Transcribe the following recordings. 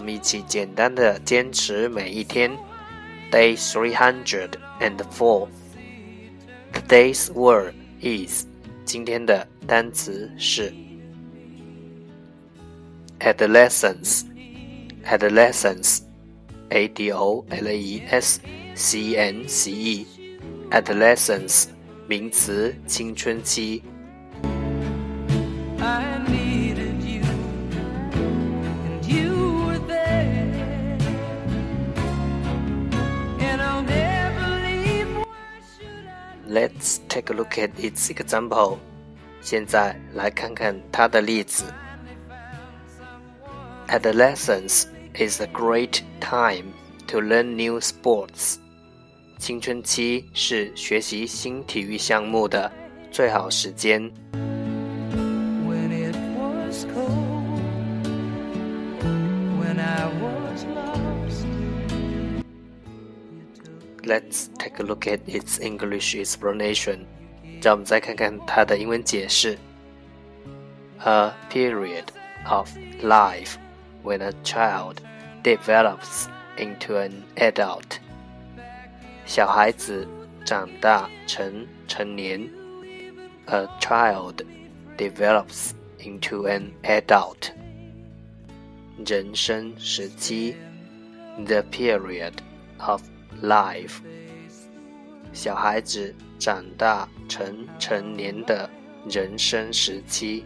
们一起简单的坚持每一天。Day three hundred and four. Today's word is 今天的单词是 adolescence. Adolescence. A D O L E S C E N C E. Adolescence 名词，青春期。 Let's take a look at its example. 现在来看看它的例子。Adolescence is a great time to learn new sports. 青春期是学习新体育项目的最好时间。 Let's take a look at its English explanation. 让我们再看看它的英文解释。A period of life when a child develops into an adult. 小孩子长大成成年。A child develops into an adult. 人生时期。The period of Life，小孩子长大成成年的人生时期。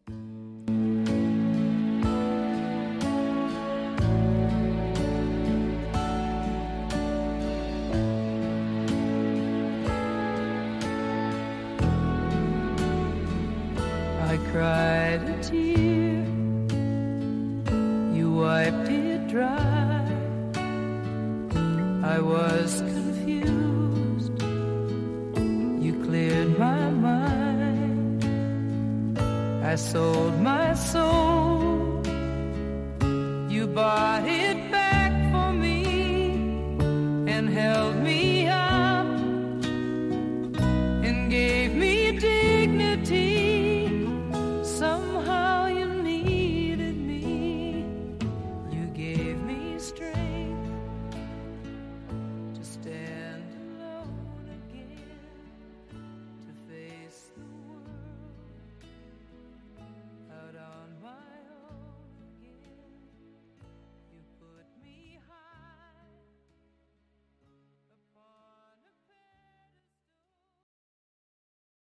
cried a tear. You wiped it dry. I was confused. You cleared my mind. I sold my soul. You bought.